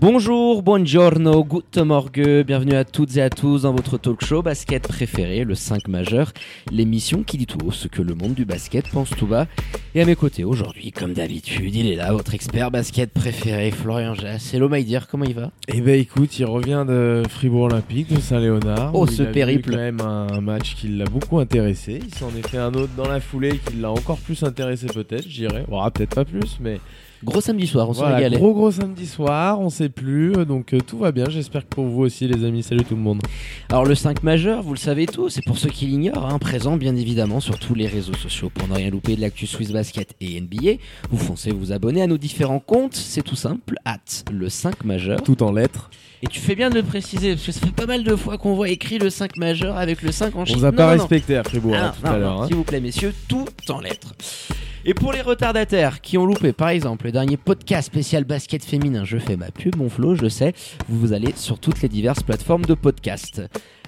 Bonjour, buongiorno, guten morgue, bienvenue à toutes et à tous dans votre talk show basket préféré, le 5 majeur, l'émission qui dit tout haut ce que le monde du basket pense tout bas. Et à mes côtés aujourd'hui, comme d'habitude, il est là, votre expert basket préféré, Florian Jass. Hello Maïdir, comment il va? Eh ben écoute, il revient de Fribourg Olympique, de Saint-Léonard. Oh, ce il a vu périple. quand même un match qui l'a beaucoup intéressé. Il s'en est fait un autre dans la foulée qui l'a encore plus intéressé peut-être, je dirais. Bon, ah, peut-être pas plus, mais Gros samedi soir, on se voilà, régalait. gros gros samedi soir, on sait plus, euh, donc euh, tout va bien. J'espère que pour vous aussi les amis. Salut tout le monde. Alors le 5 majeur, vous le savez tous, c'est pour ceux qui l'ignorent, hein, présent bien évidemment sur tous les réseaux sociaux. Pour ne rien louper de l'actu Swiss Basket et NBA, vous foncez vous abonner à nos différents comptes, c'est tout simple, at le 5 majeur. Tout en lettres. Et tu fais bien de le préciser, parce que ça fait pas mal de fois qu'on voit écrit le 5 majeur avec le 5 en On chiffre. vous a Non, pas non, respecté Ah, hein, tout non, à l'heure. hein. S'il vous plaît, messieurs, tout en lettres. Et pour les retardataires qui ont loupé, par exemple, le dernier podcast spécial basket féminin, je fais ma pub, mon flow, je sais, vous allez sur toutes les diverses plateformes de podcast.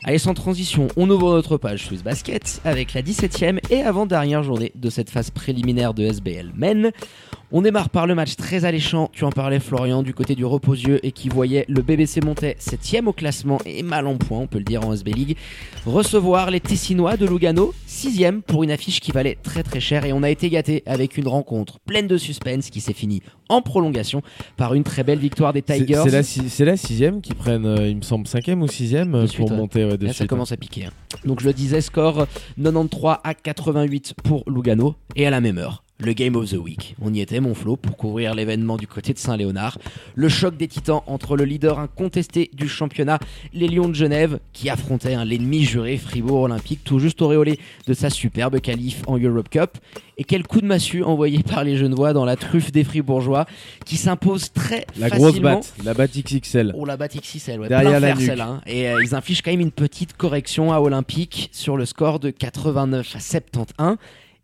Allez, sans transition, on ouvre notre page Swiss Basket avec la 17ème et avant-dernière journée de cette phase préliminaire de SBL Men. On démarre par le match très alléchant, tu en parlais Florian, du côté du reposieux et qui voyait le BBC monter 7ème au classement et mal en point, on peut le dire en SB League, recevoir les Tessinois de Lugano, 6ème pour une affiche qui valait très très cher et on a été gâté avec une rencontre pleine de suspense qui s'est finie en prolongation par une très belle victoire des Tigers. C'est la, sixième qui prennent, euh, il me semble, cinquième ou sixième euh, pour ouais. monter ouais, de Là, ça commence à piquer. hein. Donc je le disais, score 93 à 88 pour Lugano et à la même heure. Le Game of the Week. On y était, mon Flo, pour couvrir l'événement du côté de Saint-Léonard. Le choc des titans entre le leader incontesté du championnat, les Lions de Genève, qui affrontaient hein, l'ennemi juré Fribourg Olympique, tout juste auréolé de sa superbe qualif en Europe Cup. Et quel coup de massue envoyé par les Genevois dans la truffe des Fribourgeois, qui s'impose très La grosse batte, la batte XXL. Oh la batte XXL, ouais, Derrière la nuque. hein. Et euh, ils infligent quand même une petite correction à Olympique sur le score de 89 à 71.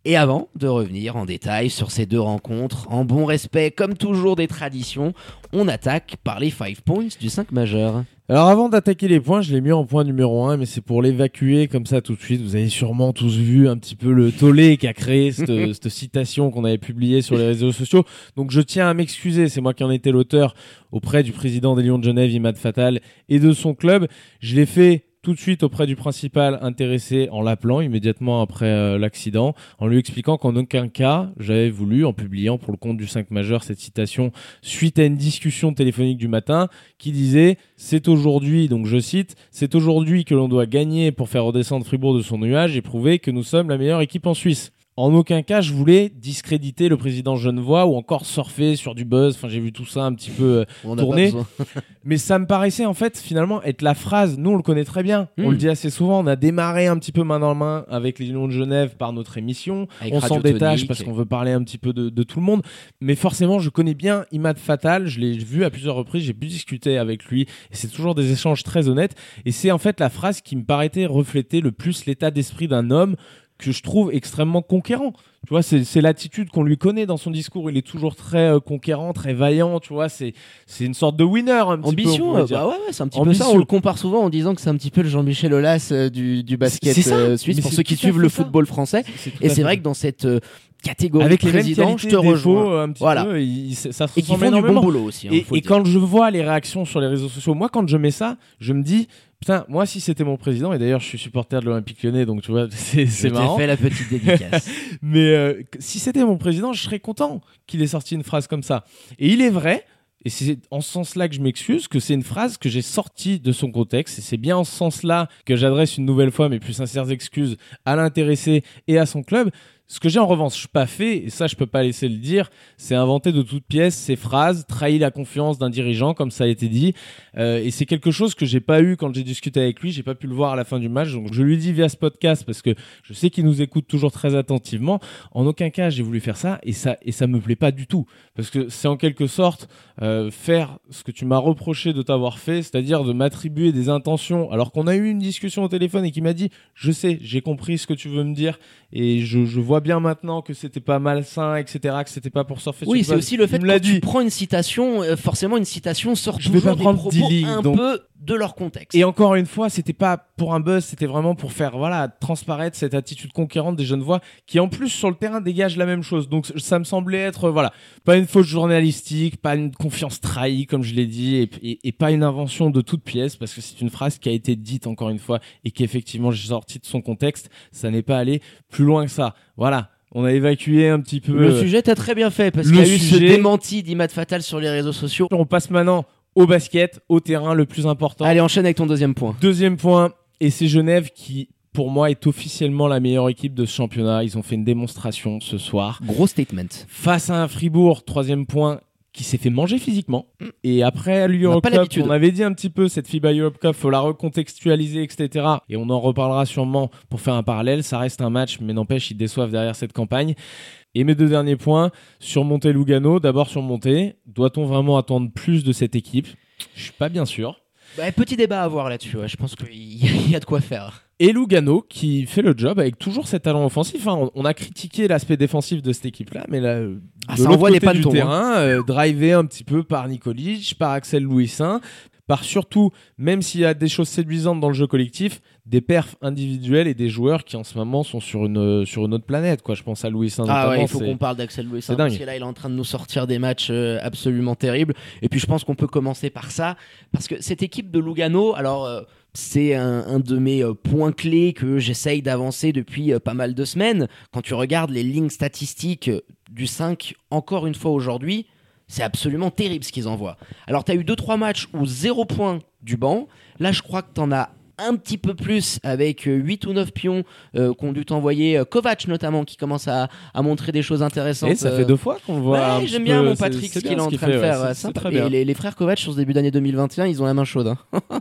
Et avant de revenir en détail sur ces deux rencontres, en bon respect comme toujours des traditions, on attaque par les 5 points du 5 majeur. Alors avant d'attaquer les points, je l'ai mis en point numéro 1, mais c'est pour l'évacuer comme ça tout de suite. Vous avez sûrement tous vu un petit peu le tollé qu'a créé cette, cette citation qu'on avait publiée sur les réseaux sociaux. Donc je tiens à m'excuser, c'est moi qui en étais l'auteur auprès du président des Lions de Genève, Imad Fatal, et de son club. Je l'ai fait tout de suite auprès du principal intéressé en l'appelant immédiatement après euh, l'accident, en lui expliquant qu'en aucun cas j'avais voulu, en publiant pour le compte du 5 majeur cette citation suite à une discussion téléphonique du matin, qui disait c'est aujourd'hui, donc je cite, c'est aujourd'hui que l'on doit gagner pour faire redescendre Fribourg de son nuage et prouver que nous sommes la meilleure équipe en Suisse. En aucun cas, je voulais discréditer le président Genevois ou encore surfer sur du buzz. Enfin, j'ai vu tout ça un petit peu euh, Tourner. mais ça me paraissait en fait finalement être la phrase, nous on le connaît très bien, on Mm. le dit assez souvent, on a démarré un petit peu main dans la main avec les Lions de Genève par notre émission, Avec on s'en détache parce qu'on veut parler un petit peu de, de tout le monde, mais forcément je connais bien Imad Fatal, je l'ai vu à plusieurs reprises, j'ai pu discuter avec lui, et c'est toujours des échanges très honnêtes, et c'est en fait la phrase qui me paraissait refléter le plus l'état d'esprit d'un homme que je trouve extrêmement conquérant. Tu vois, c'est l'attitude qu'on lui connaît dans son discours. Il est toujours très euh, conquérant, très vaillant. Tu vois, c'est une sorte de winner un petit peu. on Ambition, dire. bah ouais, ouais, c'est un petit peu ça. On le compare souvent en disant que c'est un petit peu le Jean-Michel Aulas euh, du, du basket euh, suisse pour ceux qui suivent le football français. Et c'est vrai que dans cette catégorie avec les président, je te rejoins. un petit Voilà. peu, ça, se Et qui font du bon énormément. boulot aussi. hein, Et, quand je vois les réactions sur les réseaux sociaux, moi quand je mets ça, je me dis putain, moi si c'était mon président, et d'ailleurs je suis supporter de l'Olympique Lyonnais, donc tu vois, c'est c'est marrant. fait la petite dédicace. Mais euh, si c'était mon président, je serais content qu'il ait sorti une phrase comme ça. Et il est vrai, et c'est en ce sens-là que je m'excuse, que c'est une phrase que j'ai sortie de son contexte. Et c'est bien en ce sens-là que j'adresse une nouvelle fois mes plus sincères excuses à l'intéressé et à son club. Ce que j'ai en revanche pas fait, et ça je peux pas laisser le dire, c'est inventer de toutes pièces ces phrases, trahir la confiance d'un dirigeant, comme ça a été dit. Euh, et c'est quelque chose que j'ai pas eu quand j'ai discuté avec lui, j'ai pas pu le voir à la fin du match. Donc je lui dis via ce podcast parce que je sais qu'il nous écoute toujours très attentivement. En aucun cas j'ai voulu faire ça et ça et ça me plaît pas du tout parce que c'est en quelque sorte euh, faire ce que tu m'as reproché de t'avoir fait, c'est-à-dire de m'attribuer des intentions alors qu'on a eu une discussion au téléphone et qui m'a dit je sais, j'ai compris ce que tu veux me dire et je, je vois bien maintenant que c'était pas malsain, etc., que c'était pas pour surfer. Oui, c'est aussi le fait que tu prends une citation, euh, forcément une citation sort Je vais toujours pas prendre des propos 10 lignes, un donc- peu de leur contexte. Et encore une fois, c'était pas pour un buzz, c'était vraiment pour faire voilà transparaître cette attitude conquérante des jeunes voix qui en plus sur le terrain dégagent la même chose. Donc ça me semblait être euh, voilà pas une faute journalistique, pas une confiance trahie comme je l'ai dit, et, et- et pas une invention de toute pièce parce que c'est une phrase qui a été dite encore une fois et qu'effectivement j'ai sorti de son contexte. Ça n'est pas allé plus loin que ça. Voilà. On a évacué un petit peu. Le euh, sujet t'as très bien fait parce qu'il y a eu ce démenti d'Imad Fatal sur les réseaux sociaux. On passe maintenant au basket, au terrain le plus important. Allez, enchaîne avec ton deuxième point. Deuxième point, et c'est Genève qui, pour moi, est officiellement la meilleure équipe de ce championnat. Ils ont fait une démonstration ce soir. Gros statement. Face à un Fribourg, troisième point, qui s'est fait manger physiquement. Et après, à On l'Europe pas Cup, on avait dit un petit peu cette FIBA Europe Cup, faut la recontextualiser, etc. Et on en reparlera sûrement pour faire un parallèle. Ça reste un match, mais n'empêche, ils déçoivent derrière cette campagne. Et mes deux derniers points, surmonter Lugano. D'abord surmonter. Doit-on vraiment attendre plus de cette équipe? Je suis pas bien sûr. Bah, petit débat à avoir là-dessus. ouais. Je pense qu'il y, a de quoi faire. Et Lugano qui fait le job avec toujours ses talents offensifs. Hein. On- a critiqué l'aspect défensif de cette équipe-là, mais là, euh, Ah, de ça l'autre côté du hein. terrain, euh, drivé un petit peu par Nikolic, par Axel Louisin, par surtout, même s'il y a des choses séduisantes dans le jeu collectif, des perfs individuels et des joueurs qui en ce moment sont sur une, sur une autre planète. Quoi. Je pense à Louisin Ah notamment. ouais, il faut qu'on parle d'Axel Louis c'est parce que là il est en train de nous sortir des matchs euh, absolument terribles et puis je pense qu'on peut commencer par ça parce que cette équipe de Lugano alors euh, c'est un, un de mes euh, points clés que j'essaye d'avancer depuis pas mal de semaines quand tu regardes les lignes statistiques du 5 encore une fois aujourd'hui c'est absolument terrible ce qu'ils envoient alors tu as eu 2-3 matchs où 0 points du banc là je crois que tu en as un petit peu plus avec euh, 8 ou 9 pions euh, qu'ont dû t'envoyer euh, Kovac notamment qui commence à, à montrer des choses intéressantes. Et ça euh, fait deux fois qu'on voit. Ouais, j'aime bien mon Patrick ce qu'il est en train de faire. ouais, sympa. Et les, les frères Kovac sur ce début d'année 2021, ils ont la main chaude. hein.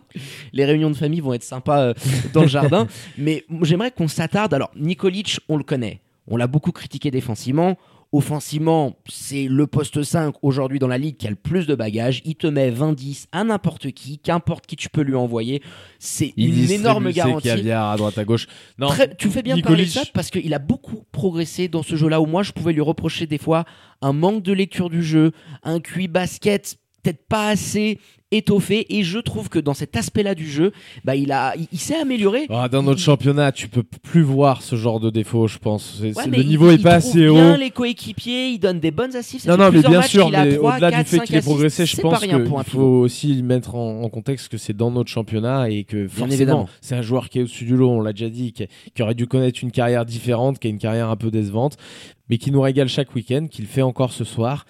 les réunions de famille vont être sympas euh, dans le jardin. Mais j'aimerais qu'on s'attarde. Alors, Nikolic, on le connaît. On l'a beaucoup critiqué défensivement. Offensivement, c'est le poste 5 aujourd'hui dans la ligue qui a le plus de bagages. Il te met 20-10 à n'importe qui, qu'importe qui tu peux lui envoyer. C'est Il une énorme garantie. caviars à droite à gauche. Non, Très- tu fais bien de parler de ça parce qu'il a beaucoup progressé dans ce jeu-là où moi je pouvais lui reprocher des fois un manque de lecture du jeu, un QI basket peut-être pas assez étoffé et je trouve que dans cet aspect-là du jeu, bah il a, il, il s'est amélioré. Ah, dans notre Il- championnat, tu peux plus voir ce genre de défaut, je pense. Ouais, le il- niveau est il pas trouve assez bien haut. les coéquipiers, il donne des bonnes assists. Non, non, mais bien matchs sûr, qu'il mais au-delà du fait qu'il ait progressé, je pas pense qu'il faut aussi mettre en, en contexte que c'est dans notre championnat et que forcément, c'est un joueur qui est au-dessus du lot, on l'a déjà dit, qui, qui aurait dû connaître une carrière différente, qui a une carrière un peu décevante, mais qui nous régale chaque week-end, qui le fait encore ce soir,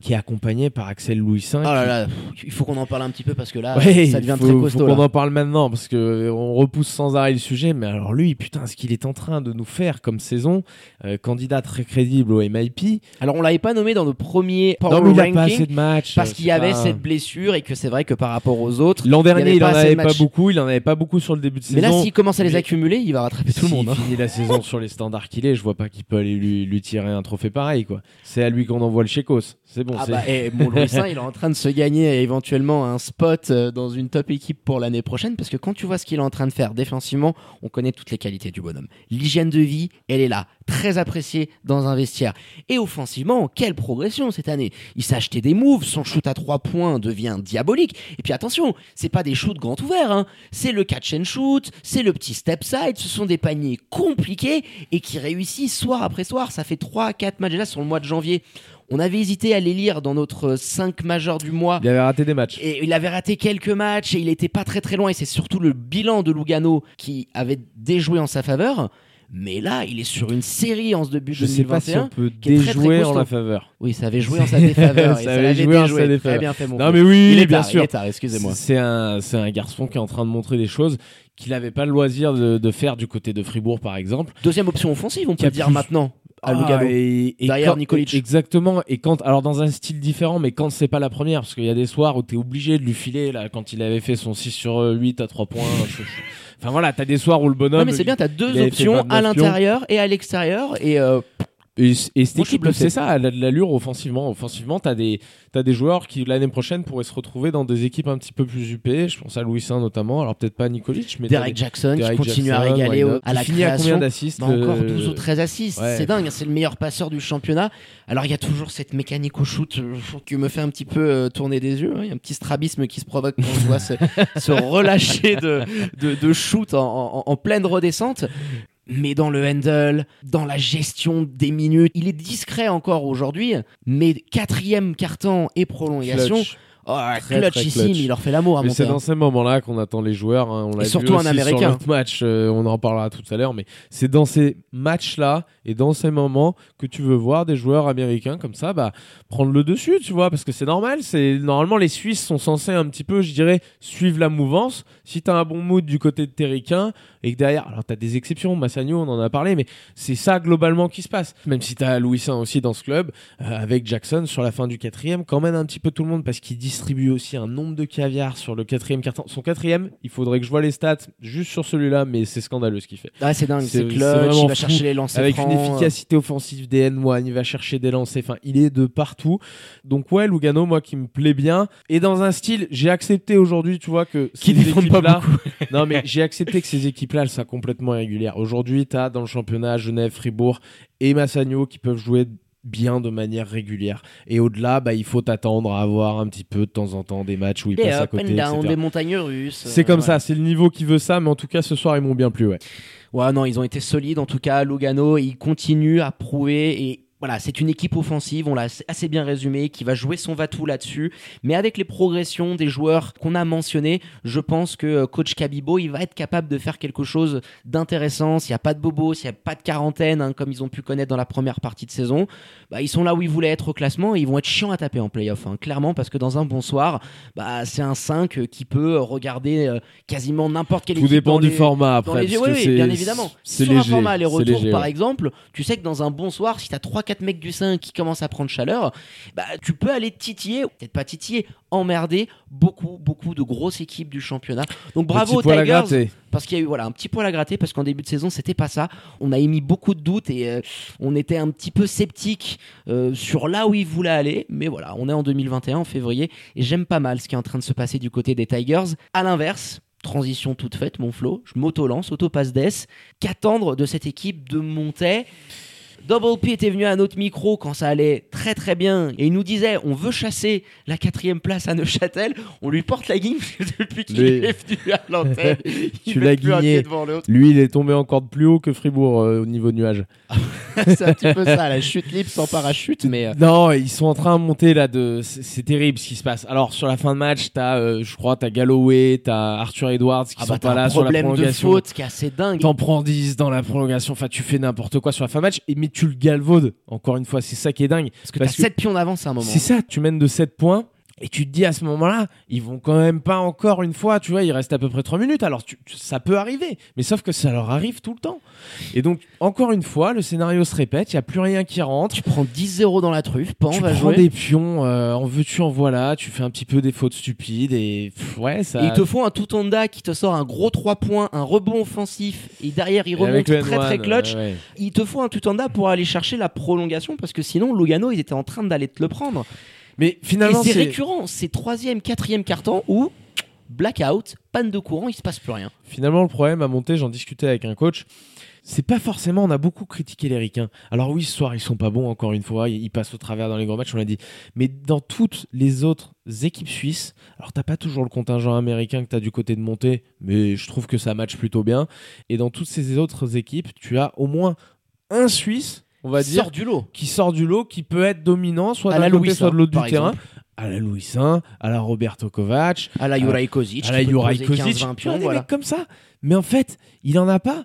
qui est accompagné par Axel. Oh là qui- là, pff, il faut qu'on en parle un petit peu parce que là, Ouais, ça devient faut, très faut costaud. qu'on là. en parle maintenant parce que euh, on repousse sans arrêt le sujet. Mais alors lui, putain, ce qu'il est en train de nous faire comme saison, euh, candidat très crédible au MIP. Alors on l'avait pas nommé dans nos premiers non, power mais il a ranking pas assez de matchs parce euh, qu'il y avait pas- cette blessure et que c'est vrai que par rapport aux autres, L'an il dernier, il pas en avait pas beaucoup. Il en avait pas beaucoup sur le début de mais là saison. s'il commence à les mais- accumuler, il va rattraper tout le monde. hein. finit la saison sur les standards qu'il est, je vois pas qu'il peut aller lui, lui tirer un trophée pareil. quoi. C'est à lui qu'on envoie le chécos. C'est bon. Ah bah, et mon Louis Saint, il est en train de se gagner éventuellement un spot euh, dans une top équipe pour l'année prochaine parce que quand tu vois ce qu'il est en train de faire défensivement, on connaît toutes les qualités du bonhomme. L'hygiène de vie, elle est là, très appréciée dans un vestiaire. Et offensivement, quelle progression cette année. Il s'est acheté des moves, son shoot à 3 points devient diabolique. Et puis attention, c'est pas des shoots grand ouverts, hein. c'est le catch and shoot, c'est le petit step side, ce sont des paniers compliqués et qui réussissent soir après soir. Ça fait 3-4 matchs déjà sur le mois de janvier. On avait hésité à les lire dans notre 5 majeur du mois. Il avait raté des matchs. Et il avait raté quelques matchs et il était pas très très loin. Et c'est surtout le bilan de Lugano qui avait déjoué en sa faveur. Mais là, il est sur une série en ce début Je sais pas si 2021. on peut très, très déjouer en la faveur. Oui, ça avait joué en sa défaveur. et Ça avait joué en sa défaveur. Très bien fait, mon Non mais oui, il est bien tard, sûr. excusez-moi. C'est un, c'est un garçon qui est en train de montrer des choses qu'il n'avait pas le loisir de, de faire du côté de Fribourg, par exemple. Deuxième option offensive, on peut dire plus- maintenant. À Lugano. Ah, et, et Derrière quand- Nikolic. Exactement. Et quand, alors dans un style différent, mais quand c'est pas la première, parce qu'il y a des soirs où t'es obligé de lui filer, là, quand il avait fait son 6 sur 8 à 3 points. Enfin voilà, t'as des soirs où le bonhomme. Ouais, mais c'est bien, t'as deux options 29 à l'intérieur et à l'extérieur. Et euh, Et, et cette Moi, équipe, c'est ça, elle a de l'allure offensivement. Offensivement, t'as des, t'as des joueurs qui l'année prochaine pourraient se retrouver dans des équipes un petit peu plus UP. Je pense à Louis Saint notamment. Alors peut-être pas Nikolic, mais t'as Derek Jackson Derek qui continue à régaler au- à la Il finit à combien création. d'assists Bah, encore le- 12 ou 13 assists, Ouais. c'est dingue, c'est le meilleur passeur du championnat. Alors il y a toujours cette mécanique au shoot euh, qui me fait un petit peu euh, tourner des yeux. hein. Il y a un petit strabisme qui se provoque quand on voit se, se relâcher de, de, de shoot en, en- en pleine redescente. Mais dans le handle, dans la gestion des minutes, il est discret encore aujourd'hui, mais quatrième carton et prolongation. Oh, Très, clutchissime, très clutch. il leur fait l'amour Mais c'est dans ces moments-là qu'on attend les joueurs. hein. On l'a Et vu surtout un aussi Américain. Sur match, euh, on en parlera tout à l'heure, mais c'est dans ces matchs-là et dans ces moments que tu veux voir des joueurs américains comme ça, bah, prendre le dessus, tu vois, parce que c'est normal. C'est normalement les Suisses sont censés un petit peu, je dirais, suivre la mouvance. Si t'as un bon mood du côté de Terricain et que derrière, alors t'as des exceptions, Massagno, on en a parlé, mais c'est ça globalement qui se passe. Même si t'as Louis Saint aussi dans ce club, euh, avec Jackson sur la fin du quatrième, quand même un petit peu tout le monde parce qu'il distribue aussi un nombre de caviar sur le quatrième carton. Son quatrième, il faudrait que je vois les stats juste sur celui-là, mais c'est scandaleux ce qu'il fait. Ah, c'est dingue, C'est- clutch, il va fou. chercher les lancers Avec francs. une efficacité offensive des N1, il va chercher des lancers, enfin, il est de partout. Donc ouais, Lugano, moi qui me plaît bien. Et dans un style, j'ai accepté aujourd'hui, tu vois, que Qui défendent pas équipes-là- non, mais j'ai accepté que ces équipes-là, elles soient complètement irrégulières. Aujourd'hui, tu as dans le championnat Genève, Fribourg et Massagno qui peuvent jouer bien de manière régulière. Et au-delà, bah, il faut t'attendre à avoir un petit peu de temps en temps des matchs où ils Des passent à côté. and down, etc. des montagnes russes. C'est euh, comme voilà. ça, c'est le niveau qui veut ça, mais en tout cas, ce soir, ils m'ont bien plu, ouais. Ouais, non, ils ont été solides en tout cas. Lugano, ils continuent à prouver et voilà, c'est une équipe offensive, on l'a assez bien résumé, qui va jouer son va-tout là-dessus. Mais avec les progressions des joueurs qu'on a mentionnés, je pense que euh, coach Cabibo, il va être capable de faire quelque chose d'intéressant. S'il n'y a pas de bobo, s'il n'y a pas de quarantaine, hein, comme ils ont pu connaître dans la première partie de saison, bah, ils sont là où ils voulaient être au classement et ils vont être chiants à taper en playoff, hein, clairement, parce que dans un bon soir, bah, c'est un 5 qui peut euh, regarder euh, quasiment n'importe quelle Tout équipe. Tout dépend du format après. Oui, bien évidemment. Sur un format les retours par exemple, tu sais que dans un bon soir, si tu as 3 4 du sein qui commencent à prendre chaleur, bah, tu peux aller titiller, peut-être pas titiller, emmerder beaucoup, beaucoup de grosses équipes du championnat. Donc bravo aux Tigers. Parce qu'il y a eu voilà, un petit poil à gratter, parce qu'en début de saison, c'était pas ça. On a émis beaucoup de doutes et euh, on était un petit peu sceptique euh, sur là où ils voulaient aller. Mais voilà, on est en 2021, en février, et j'aime pas mal ce qui est en train de se passer du côté des Tigers. À l'inverse, transition toute faite, mon Flo, je m'auto-lance, auto-passe. Qu'attendre de cette équipe de Montaigne Double P était venu à notre micro quand ça allait très très bien et il nous disait on veut chasser la quatrième place à Neuchâtel. On lui porte la guigne depuis qu'il est venu à l'antenne, il Tu l'as guigné. devant l'autre. Lui, il est tombé encore de plus haut que Fribourg euh, au niveau nuage. C'est un petit peu ça, la chute libre sans parachute, mais euh, Non, ils sont en train de monter là. De... C'est terrible ce qui se passe. Alors sur la fin de match, t'as, euh, je crois, t'as Galloway, t'as Arthur Edwards qui ah sont bah, pas là sur la problème de prolongation. faute qui est assez dingue. T'en prends 10 dans la prolongation. Enfin, tu fais n'importe quoi sur la fin de match. Et mais tu le galvaudes. Encore une fois, c'est ça qui est dingue. Parce que parce que- 7 pions d'avance à un moment. C'est ça. Tu mènes de 7 points. Et tu te dis à ce moment-là, ils vont quand même pas encore une fois, tu vois, il reste à peu près 3 minutes. Alors tu- tu- ça peut arriver, mais sauf que ça leur arrive tout le temps. Et donc, encore une fois, le scénario se répète, il y a plus rien qui rentre. Tu prends 10-0 dans la truffe, Pan tu va prends jouer. des pions, euh, en veux-tu, en voilà, tu fais un petit peu des fautes stupides et pff, ouais, ça. Et ils te font un tout Honda qui te sort un gros 3 points, un rebond offensif, et derrière ils remontent très très N1, clutch. ouais, ouais. Il te faut un tout Honda pour aller chercher la prolongation parce que sinon Lugano ils étaient en train d'aller te le prendre. Mais finalement, c'est récurrent, c'est troisième, quatrième carton où blackout, panne de courant, il se passe plus rien. finalement le problème à monter. J'en discutais avec un coach. C'est pas forcément, on a beaucoup critiqué les Ricains. Alors oui, ce soir, ils sont pas bons, encore une fois, ils ils passent au travers dans les grands matchs, on l'a dit. Mais dans toutes les autres équipes suisses, alors t'as pas toujours le contingent américain que t'as du côté de montée, mais je trouve que ça match plutôt bien. Et dans toutes ces autres équipes, tu as au moins un Suisse, on va dire, Sort du lot. qui sort du lot, qui peut être dominant, soit À la d'un côté, soit de l'autre du terrain. exemple. À la Louis Saint, à la Roberto Kovac, À la Juraj Kozic, à la Juraj Kozic, 15-20 pions, voilà. mecs comme ça. Mais en fait, il en a pas.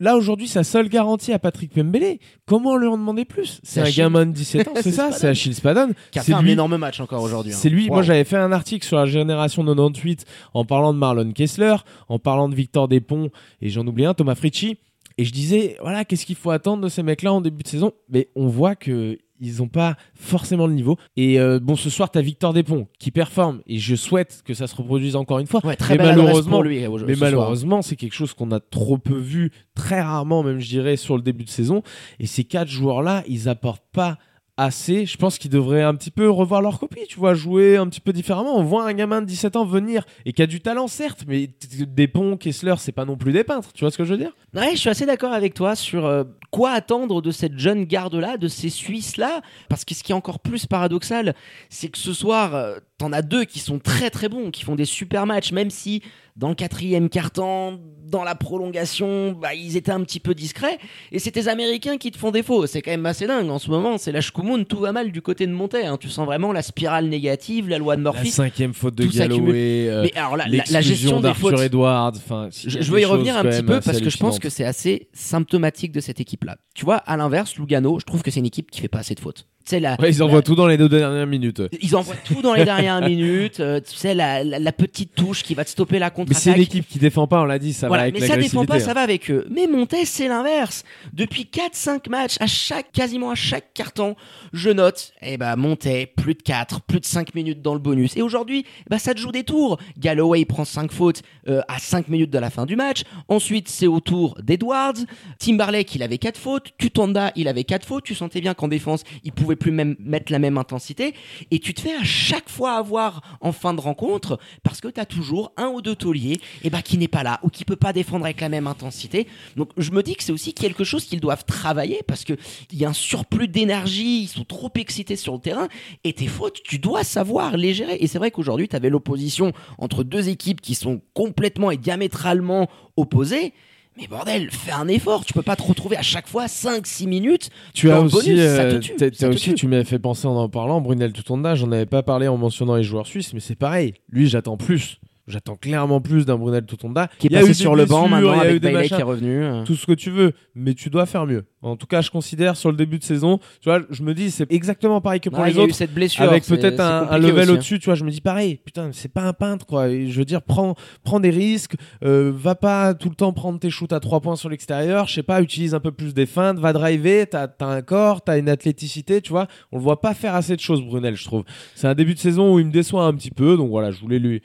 Là aujourd'hui, sa seule garantie à Patrick Pembele, comment lui en demander plus? C'est un Achille. gamin de 17 ans, c'est ça, c'est Achille Spadon. Qui a fait un lui- énorme match encore aujourd'hui. hein. C'est lui. Moi, Wow. j'avais fait un article sur la génération 98 en parlant de Marlon Kessler, en parlant de Victor Despont et j'en oublie un, Thomas Fricci. Et je disais, voilà, qu'est-ce qu'il faut attendre de ces mecs-là en début de saison? Mais on voit que ils n'ont pas forcément le niveau. Et euh, bon, ce soir, tu as Victor Despont qui performe, et je souhaite que ça se reproduise encore une fois. Ouais, très mais malheureusement, pour lui. au- mais ce malheureusement, c'est quelque chose qu'on a trop peu vu, très rarement même, je dirais, sur le début de saison. Et ces quatre joueurs-là, ils apportent pas assez. Je pense qu'ils devraient un petit peu revoir leur copie, tu vois, jouer un petit peu différemment. On voit un gamin de 17 ans venir et qui a du talent, certes, mais des ponts, Kessler, c'est pas non plus des peintres. Tu vois ce que je veux dire? Ouais, je suis assez d'accord avec toi sur euh, quoi attendre de cette jeune garde-là, de ces Suisses-là? Parce que ce qui est encore plus paradoxal, c'est que ce soir, euh, t'en as deux qui sont très très bons, qui font des super matchs, même si dans le quatrième quart-temps, dans la prolongation, bah, ils étaient un petit peu discrets. Et c'est tes Américains qui te font défaut. C'est quand même assez dingue. En ce moment, c'est la Shkumun, tout va mal du côté de Montaigne. hein. Tu sens vraiment la spirale négative, la loi de La Murphy. cinquième faute de. Galloway, euh, Mais alors, la, la- la l'exclusion gestion des d'Arthur fautes. Y Je, je veux y revenir un petit peu parce que je pense que c'est assez symptomatique de cette équipe-là. Tu vois, à l'inverse, Lugano, je trouve que c'est une équipe qui fait pas assez de fautes. Tu sais, la, Ouais, ils la- envoient tout dans les deux dernières minutes. ils envoient tout dans les dernières minutes. euh, tu sais, la, la- la petite touche qui va te stopper la Mais c'est une contre-attaque. équipe qui défend pas, on l'a dit, ça Voilà, va avec mais ça défend pas, l'agressivité, ça hein. va avec eux. Mais Montez, c'est l'inverse. Depuis 4-5 matchs, à chaque, quasiment à chaque carton, je note, eh ben, Montez, plus de 4, plus de 5 minutes dans le bonus. Et aujourd'hui, ben, ça te joue des tours. Galloway prend 5 fautes euh, à 5 minutes de la fin du match. Ensuite, c'est au tour d'Edwards. Timberlake, il avait 4 fautes. Tutonda, il avait 4 fautes. Tu sentais bien qu'en défense, il pouvait plus même mettre la même intensité. Et tu te fais à chaque fois avoir en fin de rencontre parce que tu as toujours un ou deux tauliers eh ben, qui n'est pas là ou qui peut pas défendre avec la même intensité. Donc je me dis que c'est aussi quelque chose qu'ils doivent travailler parce que il y a un surplus d'énergie, ils sont trop excités sur le terrain et tes fautes, tu dois savoir les gérer. Et c'est vrai qu'aujourd'hui, tu avais l'opposition entre deux équipes qui sont complètement et diamétralement opposées. Mais bordel, fais un effort, tu peux pas te retrouver à chaque fois 5-6 minutes. Tu as aussi, bonus, ça euh, te tue, aussi, tu m'avais fait penser en en parlant, Brunel Tutonda, j'en avais pas parlé en mentionnant les joueurs suisses, mais c'est pareil. Lui, j'attends plus. J'attends clairement plus d'un Brunel Tutonda. Qui est passé sur le banc maintenant il y a eu avec des Bailey qui est revenu. euh. tout ce que tu veux, mais tu dois faire mieux. En tout cas, je considère sur le début de saison, tu vois, je me dis c'est exactement pareil que pour Ouais, les y a eu autres. cette blessure. Avec peut-être un, level hein. au-dessus, tu vois, je me dis pareil, putain, c'est pas un peintre, quoi. Et je veux dire, prends, prends des risques, euh, va pas tout le temps prendre tes shoots à trois points sur l'extérieur, je sais pas, utilise un peu plus des feintes, va driver, t'as as un corps, t'as une athléticité, tu vois. On le voit pas faire assez de choses, Brunel, je trouve. C'est un début de saison où il me déçoit un petit peu, donc voilà, je voulais lui,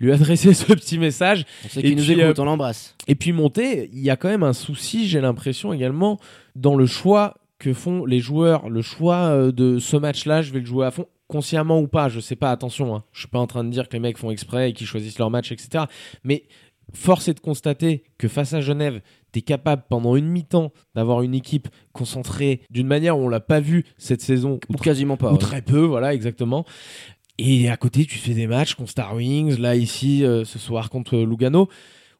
lui adresser ce petit message. On sait qu'il nous écoute, euh, on l'embrasse. Et puis monter, il y a quand même un souci, j'ai l'impression également, dans le choix que font les joueurs. Le choix euh, de ce match-là, je vais le jouer à fond, consciemment ou pas, je sais pas, attention, hein. je suis pas en train de dire que les mecs font exprès et qu'ils choisissent leur match, etc. Mais force est de constater que face à Genève, tu es capable pendant une mi-temps d'avoir une équipe concentrée d'une manière où on l'a pas vu cette saison, Ou quasiment pas. ou ouais. très peu, voilà, exactement. Et à côté, tu fais des matchs contre Star Wings, là, ici, euh, ce soir contre Lugano,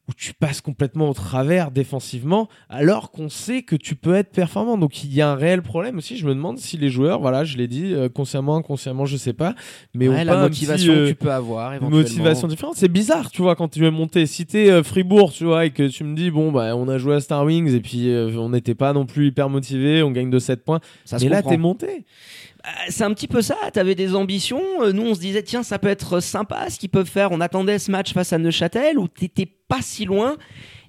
où tu passes complètement au travers défensivement, alors qu'on sait que tu peux être performant. Donc il y a un réel problème aussi. Je me demande si les joueurs, voilà, je l'ai dit, euh, consciemment, inconsciemment, je sais pas, mais Ouais, la pas un motivation petit, euh, que tu peux avoir une éventuellement. motivation différente. C'est bizarre, tu vois, quand tu veux monter. Si t'es euh, Fribourg, tu vois, et que tu me dis, bon, bah, on a joué à Star Wings et puis euh, on n'était pas non plus hyper motivé, on gagne de 7 points. Ça se mais là, comprend. t'es monté. Euh, C'est un petit peu ça, t'avais des ambitions, euh, nous on se disait tiens ça peut être sympa ce qu'ils peuvent faire, on attendait ce match face à Neuchâtel où t'étais pas si loin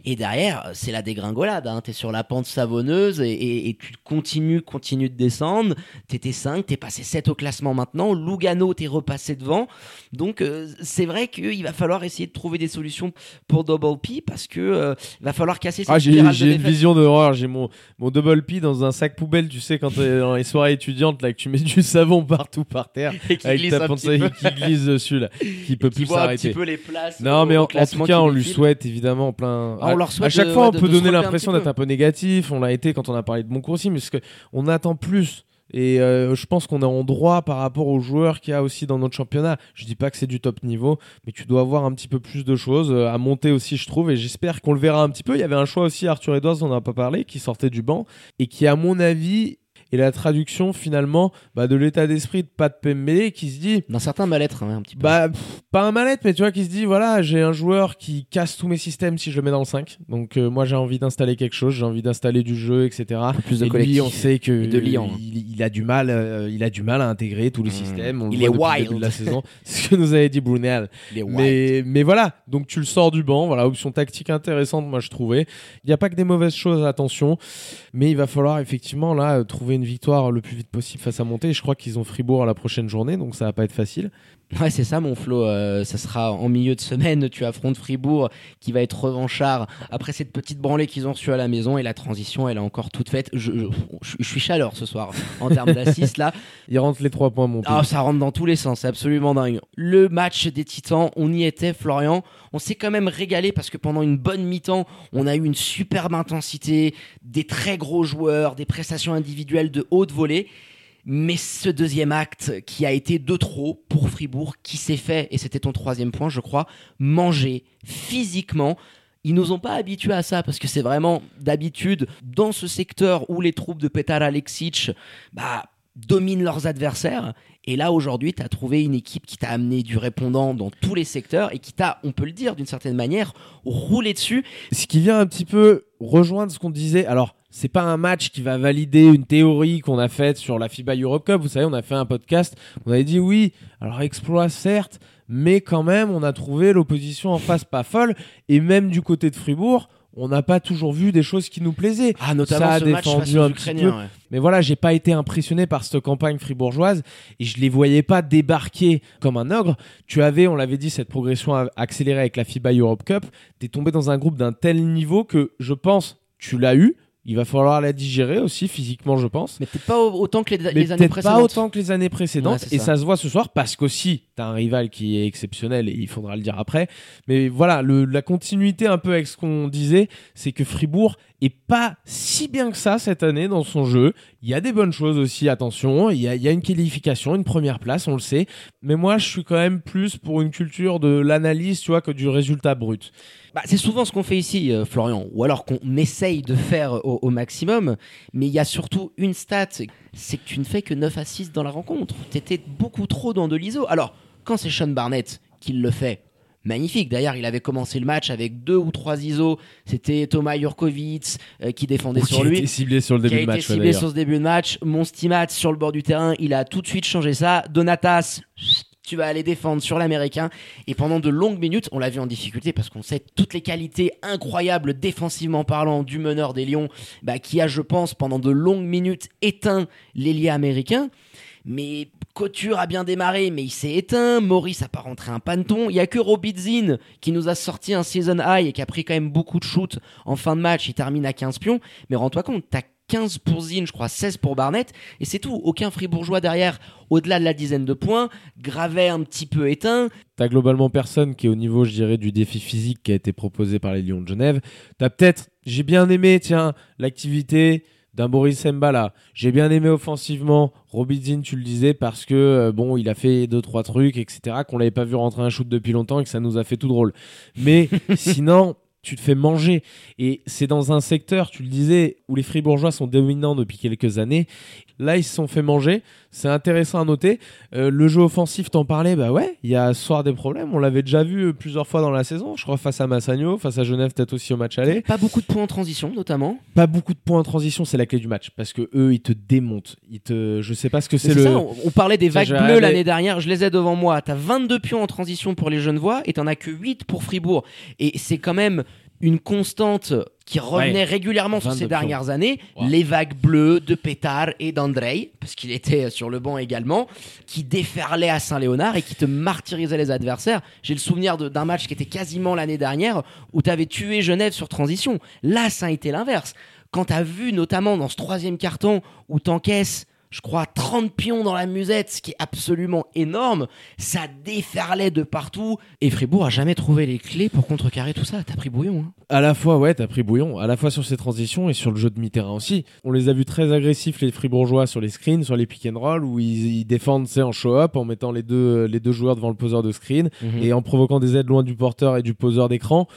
et derrière c'est la dégringolade, hein. t'es sur la pente savonneuse et, et- et tu continues, continues de descendre, t'étais 5, t'es passé 7 au classement maintenant, Lugano t'es repassé devant, donc euh, c'est vrai qu'il va falloir essayer de trouver des solutions pour Double P parce que euh, il va falloir casser cette Ah, j'ai une vision d'horreur. J'ai mon, mon double P dans un sac poubelle, tu sais, quand t'es dans les soirées étudiantes, là, que tu mets du savon partout par terre, Et qui avec glisse ta peu. qui glisse dessus, là, qui peut qui plus voit un petit s'arrêter. peu les places Non, mais en, en tout cas, on lui souhaite évidemment plein. Ah, on à, leur souhaite à chaque de- fois, on de- peut de donner l'impression d'être un peu négatif. On l'a été quand on a parlé de mon cours aussi, mais que on attend plus. Et euh, je pense qu'on est en droit par rapport aux joueurs qu'il y a aussi dans notre championnat. Je dis pas que c'est du top niveau, mais tu dois avoir un petit peu plus de choses euh, à monter aussi, je trouve. Et j'espère qu'on le verra un petit peu. Il y avait un choix aussi, Arthur Edwards, on n'en a pas parlé, qui sortait du banc et qui, à mon avis, et la traduction finalement bah, de l'état d'esprit de Pat Pembele qui se dit D'un certain mal-être, hein, un petit peu. bah pff, pas un mal-être mais tu vois qui se dit voilà j'ai un joueur qui casse tous mes systèmes si je le mets dans le 5 donc euh, moi j'ai envie d'installer quelque chose j'ai envie d'installer du jeu etc plus de et lui on sait que de liant. il, il a du mal euh, il a du mal à intégrer tous les Mmh. systèmes on Il est wild. de la saison c'est ce que nous avait dit Brunel Il est wild. mais, mais voilà, donc tu le sors du banc, voilà, option tactique intéressante, moi je trouvais. Il n'y a pas que des mauvaises choses, attention, mais il va falloir effectivement là trouver une victoire le plus vite possible face à Monté. Je crois qu'ils ont Fribourg la prochaine journée, donc ça va pas être facile. Ouais, c'est ça, mon Flo. Euh, ça sera en milieu de semaine. Tu affrontes Fribourg, qui va être revanchard après cette petite branlée qu'ils ont reçue à la maison. Et la transition, elle est encore toute faite. Je, je, je- suis chaleur ce soir en termes d'assises là. Il rentre les trois points Monté. Ah, ça rentre dans tous les sens, c'est absolument dingue. Le match des Titans, on y était, Florian. On s'est quand même régalé parce que pendant une bonne mi-temps, on a eu une superbe intensité, des très gros joueurs, des prestations individuelles de haute volée. Mais ce deuxième acte qui a été de trop pour Fribourg, qui s'est fait, et c'était ton troisième point, je crois, manger physiquement. Ils nous pas habitués à ça parce que c'est vraiment d'habitude dans ce secteur où les troupes de Petar Alexic bah, dominent leurs adversaires. Et là aujourd'hui, tu as trouvé une équipe qui t'a amené du répondant dans tous les secteurs et qui t'a, on peut le dire d'une certaine manière, roulé dessus. Ce qui vient un petit peu rejoindre ce qu'on disait. Alors, c'est pas un match qui va valider une théorie qu'on a faite sur la FIBA Europe Cup. Vous savez, on a fait un podcast. On avait dit oui, alors exploit certes, mais quand même, on a trouvé l'opposition en face pas folle. Et même du côté de Fribourg, on n'a pas toujours vu des choses qui nous plaisaient. Ah, notamment Ça a ce match défendu aux un petit peu. ouais. Mais voilà, j'ai pas été impressionné par cette campagne fribourgeoise et je les voyais pas débarquer comme un ogre. Tu avais, on l'avait dit, cette progression accélérée avec la FIBA Europe Cup. T'es tombé dans un groupe d'un tel niveau que je pense tu l'as eu. Il va falloir la digérer aussi physiquement, je pense. Mais peut-être pas au- autant que les, Mais les années précédentes. pas autant que les années précédentes. Ouais, et ça. ça. se voit ce soir parce qu'aussi, t'as un rival qui est exceptionnel et il faudra le dire après. Mais voilà, le- la continuité un peu avec ce qu'on disait, c'est que Fribourg est pas si bien que ça cette année dans son jeu. Il y a des bonnes choses aussi, attention. Il y a, une qualification, une première place, on le sait. Mais moi, je suis quand même plus pour une culture de l'analyse, tu vois, que du résultat brut. Bah, c'est souvent ce qu'on fait ici, euh, Florian, ou alors qu'on essaye de faire au, au maximum, mais il y a surtout une stat, c'est que tu ne fais que 9 à 6 dans la rencontre. Tu étais beaucoup trop dans de l'ISO. Alors, quand c'est Sean Barnett qui le fait, magnifique. D'ailleurs, il avait commencé le match avec deux ou trois ISO. C'était Thomas Jurkovic euh, qui défendait Ou sur qui a lui. été ciblé sur le qui a début de été match. ouais, ciblé d'ailleurs. sur ce début de match. Mon Stimat sur le bord du terrain, il a tout de suite changé ça. Donatas, tu vas aller défendre sur l'américain. Et pendant de longues minutes, on l'a vu en difficulté parce qu'on sait toutes les qualités incroyables défensivement parlant du meneur des Lions, bah, qui a, je pense, pendant de longues minutes éteint l'ailier américain. Mais Couture a bien démarré, mais il s'est éteint. Maurice a pas rentré un panton. Il y a que Robidzin qui nous a sorti un season high et qui a pris quand même beaucoup de shoots en fin de match. Il termine à 15 pions. Mais rends-toi compte, t'as 15 pour Zin, je crois 16 pour Barnett. Et c'est tout. Aucun fribourgeois derrière, au-delà de la dizaine de points. Gravet un petit peu éteint. T'as globalement personne qui est au niveau, je dirais, du défi physique qui a été proposé par les Lions de Genève. T'as peut-être, j'ai bien aimé, tiens, l'activité d'un Boris Mbala. J'ai bien aimé offensivement Robidzin, tu le disais, parce que euh, bon, il a fait deux trois trucs, etc. Qu'on l'avait pas vu rentrer un shoot depuis longtemps et que ça nous a fait tout drôle. Mais sinon. Tu te fais manger. Et c'est dans un secteur, tu le disais, où les Fribourgeois sont dominants depuis quelques années. Là, ils se sont fait manger. C'est intéressant à noter. Euh, le jeu offensif, t'en parlais, bah ouais, il y a ce soir des problèmes. On l'avait déjà vu euh, plusieurs fois dans la saison, je crois face à Massagno, face à Genève, peut-être aussi au match aller. Pas beaucoup de points en transition, notamment. Pas beaucoup de points en transition, c'est la clé du match parce que eux, ils te démontent. Ils te, je sais pas ce que c'est le. ça, on, on parlait des vagues bleues l'année dernière, je les ai devant moi. T'as 22 pions en transition pour les Genevois et t'en as que 8 pour Fribourg. Et c'est quand même une constante qui revenait régulièrement sur 22 ces dernières années. Les vagues bleues de Pétard et d'Andrei, parce qu'il était sur le banc également, qui déferlaient à Saint-Léonard et qui te martyrisaient les adversaires. J'ai le souvenir d'un match qui était quasiment l'année dernière où t'avais tué Genève sur transition. Là, ça a été l'inverse. Quand t'as vu notamment dans ce troisième carton où t'encaisses je crois, 30 pions dans la musette, ce qui est absolument énorme. Ça déferlait de partout. Et Fribourg a jamais trouvé les clés pour contrecarrer tout ça. T'as pris bouillon. Hein. À la fois, ouais, t'as pris bouillon, à la fois sur ces transitions et sur le jeu de mi-terrain aussi. On les a vus très agressifs, les fribourgeois, sur les screens, sur les pick and roll, où ils, ils défendent, c'est en show-up, en mettant les deux, les deux joueurs devant le poseur de screen Mhm. et en provoquant des aides loin du porteur et du poseur d'écran.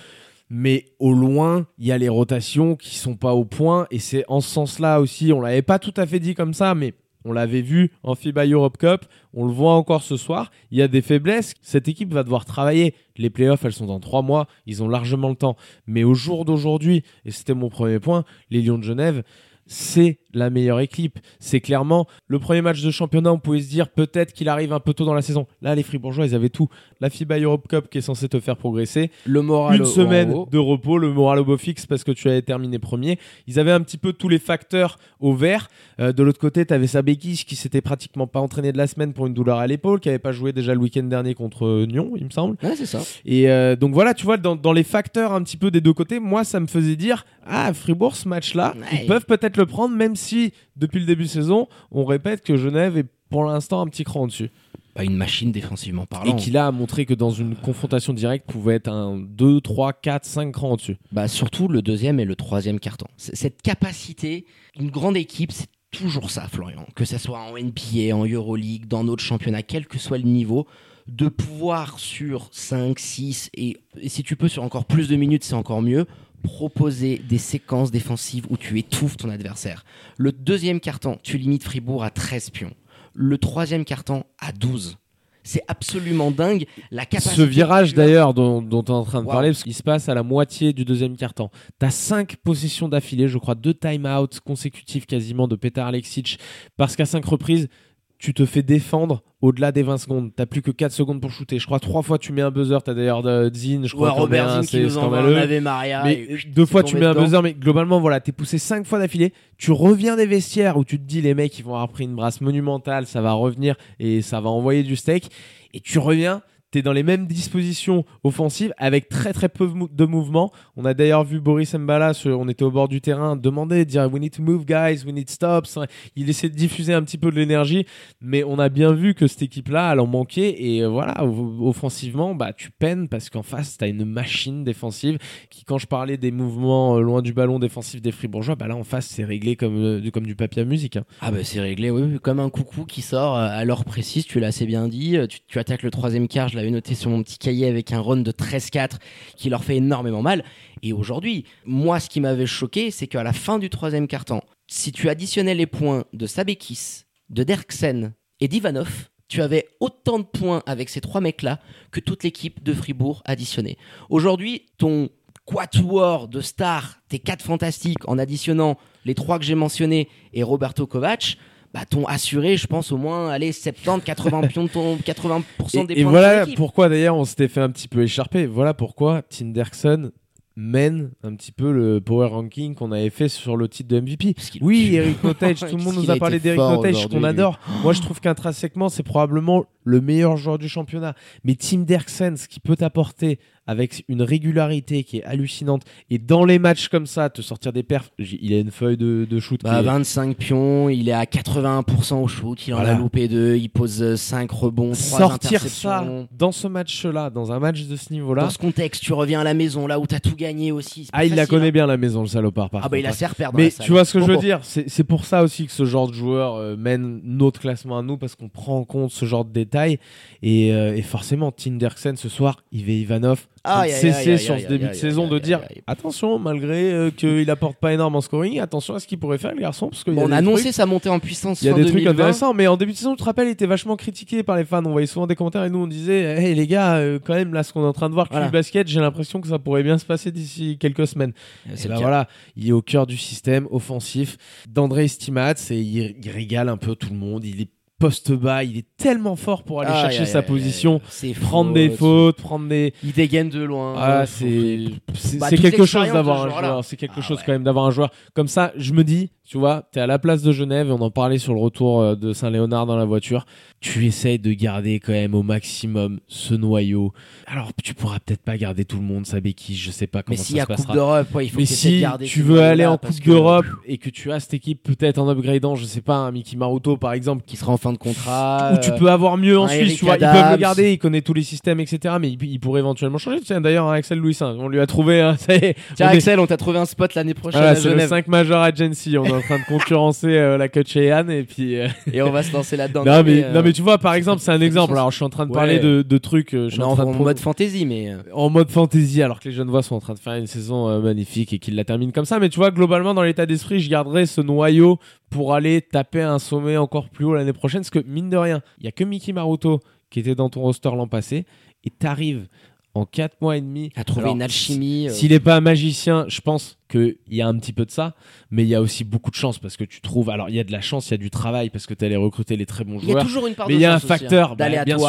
mais au loin, il y a les rotations qui sont pas au point, et c'est en ce sens-là aussi, on l'avait pas tout à fait dit comme ça, mais on l'avait vu en FIBA Europe Cup, on le voit encore ce soir. Il y a des faiblesses. Cette équipe va devoir travailler. Les playoffs, elles sont dans trois mois. Ils ont largement le temps. Mais au jour d'aujourd'hui, et c'était mon premier point, les Lions de Genève, c'est la meilleure équipe. C'est clairement le premier match de championnat. On pouvait se dire peut-être qu'il arrive un peu tôt dans la saison. Là, les Fribourgeois, ils avaient tout. La FIBA Europe Cup qui est censée te faire progresser. Le moral Une au- semaine de repos, le moral au beau fixe parce que tu avais terminé premier. Ils avaient un petit peu tous les facteurs au vert. Euh, de l'autre côté, tu avais Sabekic qui s'était pratiquement pas entraîné de la semaine pour une douleur à l'épaule, qui avait pas joué déjà le week-end dernier contre euh, Nyon, il me semble. Ouais, c'est ça. Et euh, donc voilà, tu vois, dans, dans les facteurs un petit peu des deux côtés, moi, ça me faisait dire Ah, Fribourg, ce match-là, Ouais. ils peuvent peut-être le prendre, même si depuis le début de saison, on répète que Genève est pour l'instant un petit cran au-dessus. Pas une machine défensivement parlant. Et qu'il a montré que dans une confrontation directe, pouvait être un 2, 3, 4, 5 crans au-dessus. Bah, surtout le deuxième et le troisième carton. Cette capacité, une grande équipe, c'est toujours ça, Florian. Que ce soit en NBA, en Euroleague, dans notre championnat, quel que soit le niveau, de pouvoir sur 5, 6 et, et si tu peux sur encore plus de minutes, c'est encore mieux, proposer des séquences défensives où tu étouffes ton adversaire. Le deuxième carton, tu limites Fribourg à 13 pions. Le troisième carton à 12. C'est absolument dingue la capacité. Ce virage d'ailleurs dont, dont tu es en train de Wow. parler, parce qu'il se passe à la moitié du deuxième quart-temps. Tu as 5 possessions d'affilée, je crois, deux time-out consécutifs quasiment de Petar Alexic, parce qu'à 5 reprises, tu te fais défendre au-delà des 20 secondes. T'as plus que 4 secondes pour shooter. Je crois trois fois tu mets un buzzer. T'as d'ailleurs euh, Zin, je crois. Ouais, Robert un, Zinn qui c'est nous envoie un. Ave Maria. Mais deux fois tu mets un buzzer, mais globalement voilà, t'es poussé cinq fois d'affilée. Tu reviens des vestiaires où tu te dis les mecs ils vont avoir pris une brasse monumentale, ça va revenir et ça va envoyer du steak. Et tu reviens, dans les mêmes dispositions offensives avec très très peu de mou- de mouvements. On a d'ailleurs vu Boris Mbala, on était au bord du terrain, demander, dire we need to move guys, we need stops. Il essaie de diffuser un petit peu de l'énergie, mais on a bien vu que cette équipe-là, elle en manquait. Et euh, voilà, offensivement, bah tu peines parce qu'en face, t'as une machine défensive qui, quand je parlais des mouvements euh, loin du ballon défensif des Fribourgeois, bah là en face, c'est réglé comme, euh, comme du papier à musique. hein. Ah bah c'est réglé, oui, comme un coucou qui sort à l'heure précise, tu l'as assez bien dit, tu, tu attaques le troisième quart, je l'avais noté sur mon petit cahier avec un run de 13-4 qui leur fait énormément mal. Et aujourd'hui, moi ce qui m'avait choqué, c'est qu'à la fin du troisième quart-temps, si tu additionnais les points de Sabekis, de Derksen et d'Ivanov, tu avais autant de points avec ces trois mecs-là que toute l'équipe de Fribourg additionnée. Aujourd'hui, ton quatuor de stars, tes quatre fantastiques, en additionnant les trois que j'ai mentionnés et Roberto Kovac, bah, t'ont assuré, je pense, au moins allez, 70, 80 pions de ton, 80% des Et, et voilà de pourquoi d'ailleurs on s'était fait un petit peu écharper. Voilà pourquoi Tinderson mène un petit peu le power ranking qu'on avait fait sur le titre de MVP. Oui, Eric Notage, tout le monde nous a a parlé d'Eric aujourd'hui, qu'on adore. Moi, je trouve qu'intrinsèquement, c'est probablement le meilleur joueur du championnat. Mais Tim Derksen, ce qu'il peut t'apporter avec une régularité qui est hallucinante et dans les matchs comme ça, te sortir des perfs, il a une feuille de, de shoot Bah, qui est- 25 pions, il est à 81% au shoot, il en Voilà. a loupé deux, il pose 5 rebonds, 3 sortir ça dans ce match-là, dans un match de ce niveau-là. Dans ce contexte, tu reviens à la maison, là où t'as tout gagné aussi. Ah, il la connaît hein. bien la maison, le salopard. Par Ah bah il a hein. serre perdre. Mais tu vois ce que je veux dire, c'est c'est pour ça aussi que ce genre de joueur euh, mène notre classement à nous, parce qu'on prend en compte ce genre de détails. Et, euh, et forcément, Tindersen ce soir, Yves Ivanov, Aïe, a aïe, cessé aïe, sur ce début de saison de dire attention, malgré euh, qu'il apporte pas énorme en scoring, attention à ce qu'il pourrait faire, le garçon, parce y Bon, on a annoncé trucs- sa montée en puissance. il y a des trucs 2020. intéressants, mais en début de saison, tu te rappelles, il était vachement critiqué par les fans. On voyait souvent des commentaires et nous on disait Hey les gars, euh, quand même, là ce qu'on est en train de voir, Voilà. le basket, j'ai l'impression que ça pourrait bien se passer d'ici quelques semaines. C'est Et bah cas. voilà, il est au cœur du système offensif d'André Stimats et il, il régale un peu tout le monde. Il est poste bas, il est tellement fort pour aller chercher sa position, c'est prendre des faute. fautes, prendre des. Il dégaine de loin. Ah, c'est c'est Bah, quelque chose d'avoir un joueur. C'est quelque Ah chose ouais. quand même d'avoir un joueur comme ça. Je me dis, tu vois, t'es à la place de Genève et on en parlait sur le retour euh, de Saint-Léonard dans la voiture. Tu essayes de garder quand même au maximum ce noyau. Alors tu pourras peut-être pas garder tout le monde, sa béquille, je sais pas comment Mais ça s'il y a se Coupe d'Europe, ouais, il faut Mais que si garder tu veux aller en Coupe que- d'Europe et que tu as cette équipe peut-être en upgradant, je sais pas, un Mickey Maruto par exemple, qui sera en fin de contrat. Ou tu euh, peux avoir mieux en un Suisse, Eric tu vois. Ils peuvent le garder, il connaît tous les systèmes, etc. Mais il, il pourrait éventuellement changer. Tiens, d'ailleurs, hein, Axel Louis on lui a trouvé. hein, ça y est, Tiens on est- Axel, on t'a trouvé un spot l'année prochaine Voilà, c'est le Genève 5 Major Agency. On est en train de concurrencer euh, la coach Cheyenne et puis. euh, et on va se lancer là-dedans. non, mais, euh, non, mais tu vois, par exemple, c'est un exemple. Alors, je suis en train de Ouais. parler de, de trucs. euh, je suis est en en, train de en mode fantasy, mais euh, en mode fantasy alors que les jeunes voix sont en train de faire une saison euh, magnifique et qu'ils la terminent comme ça mais tu vois globalement dans l'état d'esprit je garderais ce noyau pour aller taper un sommet encore plus haut l'année prochaine parce que mine de rien il y a que Mickey Maruto qui était dans ton roster l'an passé et t'arrives en 4 mois et demi à trouver Alors, une alchimie. euh, s'il n'est pas un magicien, je pense qu'il y a un petit peu de ça, mais il y a aussi beaucoup de chance parce que tu trouves. Alors, il y a de la chance, il y a du travail parce que tu allais recruter les très bons il y a joueurs. toujours une part mais de il y a un aussi, facteur, hein, bah, bien sûr.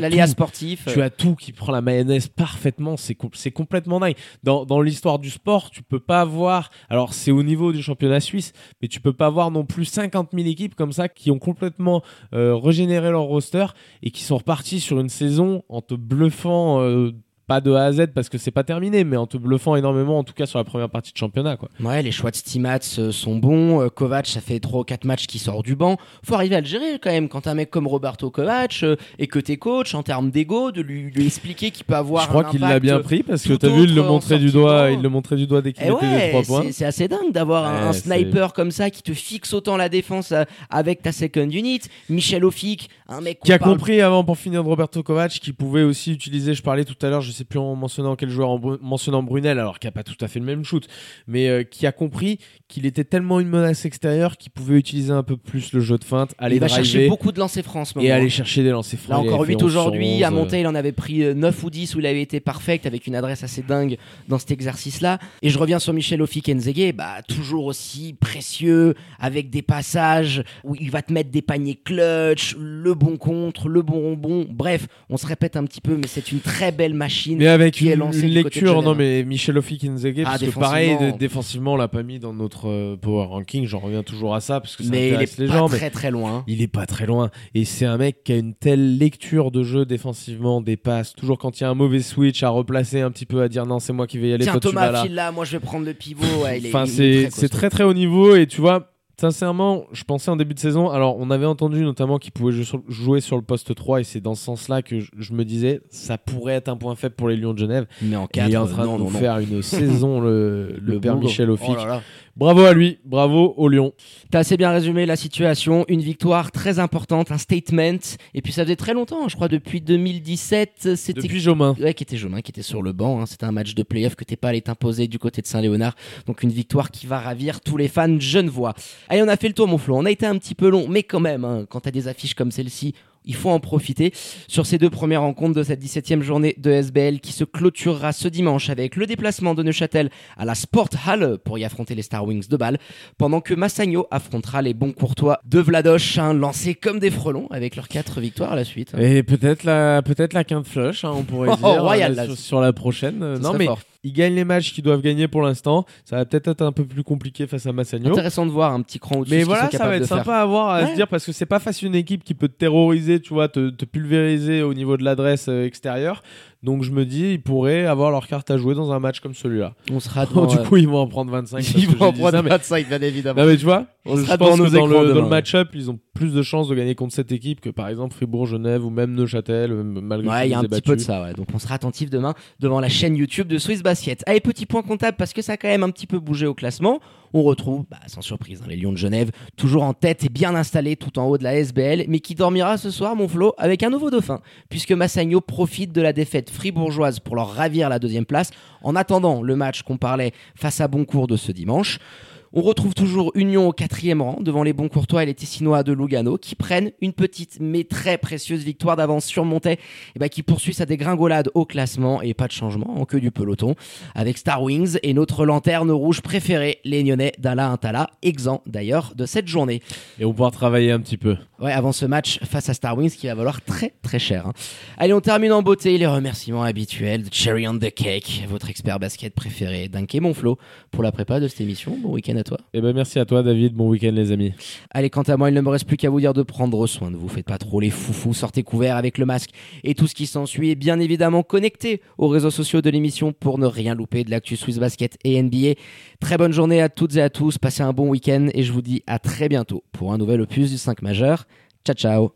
l'aléa sportif. Tu as tout qui prend la mayonnaise parfaitement, c'est com- c'est complètement dingue. Dans, dans l'histoire du sport, tu peux pas avoir, alors c'est au niveau du championnat suisse, mais tu peux pas avoir non plus 50 000 équipes comme ça qui ont complètement euh, régénéré leur roster et qui sont repartis sur une saison en te bluffant. euh, pas de A à Z parce que c'est pas terminé, mais en te bluffant énormément, en tout cas sur la première partie de championnat. Quoi. Ouais, les choix de Stimats euh, sont bons. Euh, Kovac, ça fait 3 ou 4 matchs qu'il sort du banc. Faut arriver à le gérer quand même. Quand un mec comme Roberto Kovac euh, et que t'es coach en termes d'ego, de lui, lui expliquer qu'il peut avoir Je crois qu'il l'a bien pris parce que t'as vu, il le montrait du doigt, il le montrait du doigt dès qu'il ouais, trois points. c'est- assez dingue d'avoir un- Ouais, un c'est- sniper comme ça qui te fixe autant la défense avec ta second unit. Michel Ofic, un mec qui a parle- compris avant pour finir de Roberto Kovac qui pouvait aussi utiliser je parlais tout à l'heure je sais plus en mentionnant quel joueur en mentionnant Brunel alors qu'il a pas tout à fait le même shoot mais euh, qui a compris qu'il était tellement une menace extérieure qu'il pouvait utiliser un peu plus le jeu de feinte aller Il va chercher beaucoup de lancers francs et aller chercher des lancers Là francs Il encore avait fait 8 11 sur aujourd'hui, à 11, monter il en avait pris euh, 9 ou 10 où il avait été parfait avec une adresse assez dingue dans cet exercice-là. Et je reviens sur Michel Ofi Kenzege, bah toujours aussi précieux, avec des passages où il va te mettre des paniers clutch, le bon contre, le bon rebond. Bref, on se répète un petit peu, mais c'est une très belle machine. Mais avec qui est une, une lecture non mais Michel Ofi Kinzege Ah, parce que pareil défensivement. on l'a pas mis dans notre euh, power ranking j'en reviens toujours à ça parce que ça mais il intéresse est les pas gens mais très très loin. Il est pas très loin. Et c'est un mec qui a une telle lecture de jeu défensivement, des passes. Toujours quand il y a un mauvais switch, à replacer un petit peu, à dire non, c'est moi qui vais y aller, Tiens toi tu vas Thomas, là. là, moi je vais prendre le pivot. Ouais, il est- Enfin, il est c'est très très très haut niveau. Et tu vois, sincèrement, je pensais en début de saison. Alors, on avait entendu notamment qu'il pouvait jouer sur, le poste 3. Et c'est dans ce sens-là que je, me disais, ça pourrait être un point faible pour les Lions de Genève. Mais en Et 4, il est en train non, de non, nous non. faire une saison, le, le, père. Michel Ofic. Oh là là. Bravo à lui, bravo au Lion. T'as assez bien résumé la situation. Une victoire très importante, un statement. Et puis ça faisait très longtemps, je crois, depuis 2017. C'était Depuis Jomain. Ouais, qui était Jomain, qui était sur le banc. hein. C'était un match de playoff que t'es pas allé t'imposer du côté de Saint-Léonard. Donc une victoire qui va ravir tous les fans genevois. Allez, on a fait le tour, mon Flo. On a été un petit peu long, mais quand même, hein, quand t'as des affiches comme celle-ci, il faut en profiter sur ces deux premières rencontres de cette 17e journée de SBL qui se clôturera ce dimanche avec le déplacement de Neuchâtel à la Sport Hall pour y affronter les Star Wings de Bâle, pendant que Massagno affrontera les bons courtois de Vladoche, hein, lancés comme des frelons avec leurs quatre victoires à la suite. Et peut-être la, peut-être la quinte flush, hein, on pourrait Oh, dire, royal, euh, là. sur, sur la prochaine. Ce non, serait mais fort. Ils gagnent les matchs qu'ils doivent gagner pour l'instant. Ça va peut-être être un peu plus compliqué face à Massagno. Intéressant de voir un petit cran au-dessus. Mais voilà, ça va être sympa à voir, à Ouais. se dire, parce que c'est pas facile une équipe qui peut te terroriser, tu vois, te, te pulvériser au niveau de l'adresse euh, extérieure. Donc je me dis, ils pourraient avoir leur carte à jouer dans un match comme celui-là. On sera devant, du euh, coup, ils vont en prendre 25. parce ils vont en prendre ça, mais- 25, bien évidemment. Non mais tu vois, On je sera pense devant que dans le, le match-up, ils ont plus de chances de gagner contre cette équipe que par exemple Fribourg, Genève ou même Neuchâtel, euh, malgré Ouais, il y a un petit peu de ça, ouais. Donc on sera attentif demain devant la chaîne YouTube de Swiss Basket. Allez, petit point comptable parce que ça a quand même un petit peu bougé au classement. On retrouve, bah, sans surprise, hein, les Lions de Genève, toujours en tête et bien installés tout en haut de la SBL, mais qui dormira ce soir, mon Flo, avec un nouveau dauphin, puisque Massagno profite de la défaite fribourgeoise pour leur ravir la deuxième place, en attendant le match qu'on parlait face à Boncourt de ce dimanche. On retrouve toujours Union au quatrième rang devant les bons courtois et les Tessinois de Lugano qui prennent une petite mais très précieuse victoire d'avance sur Montais et bah, qui poursuit sa dégringolade au classement et pas de changement en queue du peloton avec Star Wings et notre lanterne rouge préférée, les Nyonnais d'Ala Intala, exempt d'ailleurs de cette journée. Et on pouvoir travailler un petit peu. Ouais, avant ce match face à Star Wings qui va valoir très très cher. hein. Allez, on termine en beauté les remerciements habituels de Cherry on the Cake, votre expert basket préféré, Dunké Monflo, pour la prépa de cette émission. Bon week-end à toi. Et ben merci à toi David, bon week-end les amis. Allez, quant à moi, il ne me reste plus qu'à vous dire de prendre soin de vous. Faites pas trop les foufous, sortez couverts avec le masque et tout ce qui s'ensuit. Et bien évidemment, connectez aux réseaux sociaux de l'émission pour ne rien louper de l'actu Swiss Basket et NBA. Très bonne journée à toutes et à tous. Passez un bon week-end et je vous dis à très bientôt pour un nouvel opus du 5 majeur. Ciao ciao